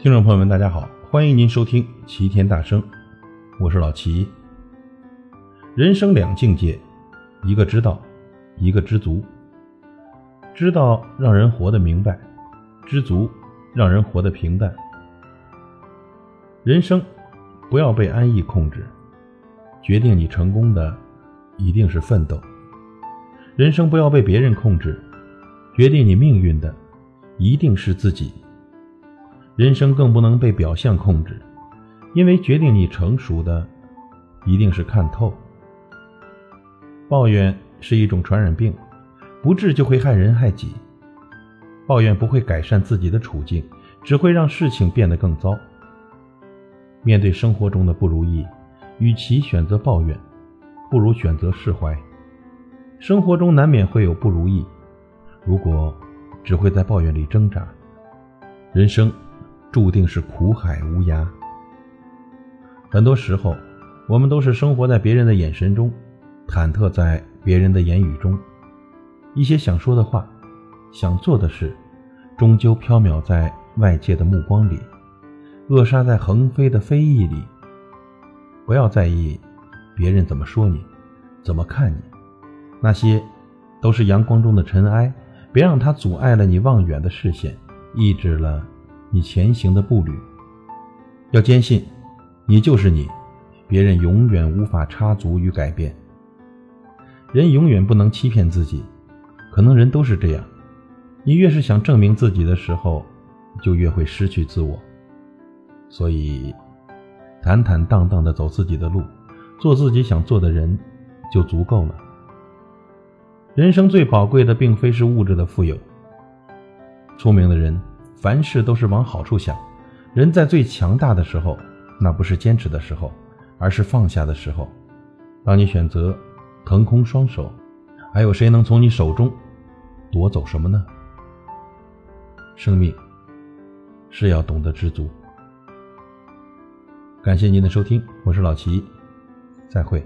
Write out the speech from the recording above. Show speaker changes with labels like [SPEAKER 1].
[SPEAKER 1] 听众朋友们，大家好，欢迎您收听齐天大圣，我是老齐。人生两境界，一个知道，一个知足。知道让人活得明白，知足让人活得平淡。人生不要被安逸控制，决定你成功的一定是奋斗。人生不要被别人控制，决定你命运的一定是自己。人生更不能被表象控制，因为决定你成熟的一定是看透。抱怨是一种传染病，不治就会害人害己。抱怨不会改善自己的处境，只会让事情变得更糟。面对生活中的不如意，与其选择抱怨，不如选择释怀。生活中难免会有不如意，如果只会在抱怨里挣扎，人生。注定是苦海无涯。很多时候，我们都是生活在别人的眼神中，忐忑在别人的言语中，一些想说的话，想做的事，终究飘渺在外界的目光里，扼杀在横飞的非议里。不要在意别人怎么说你，怎么看你，那些都是阳光中的尘埃，别让它阻碍了你望远的视线，抑制了。你前行的步履，要坚信，你就是你，别人永远无法插足与改变。人永远不能欺骗自己，可能人都是这样。你越是想证明自己的时候，就越会失去自我。所以，坦坦荡荡的走自己的路，做自己想做的人，就足够了。人生最宝贵的，并非是物质的富有。聪明的人。凡事都是往好处想。人在最强大的时候，那不是坚持的时候，而是放下的时候。当你选择腾空双手，还有谁能从你手中夺走什么呢？生命是要懂得知足。感谢您的收听，我是老齐，再会。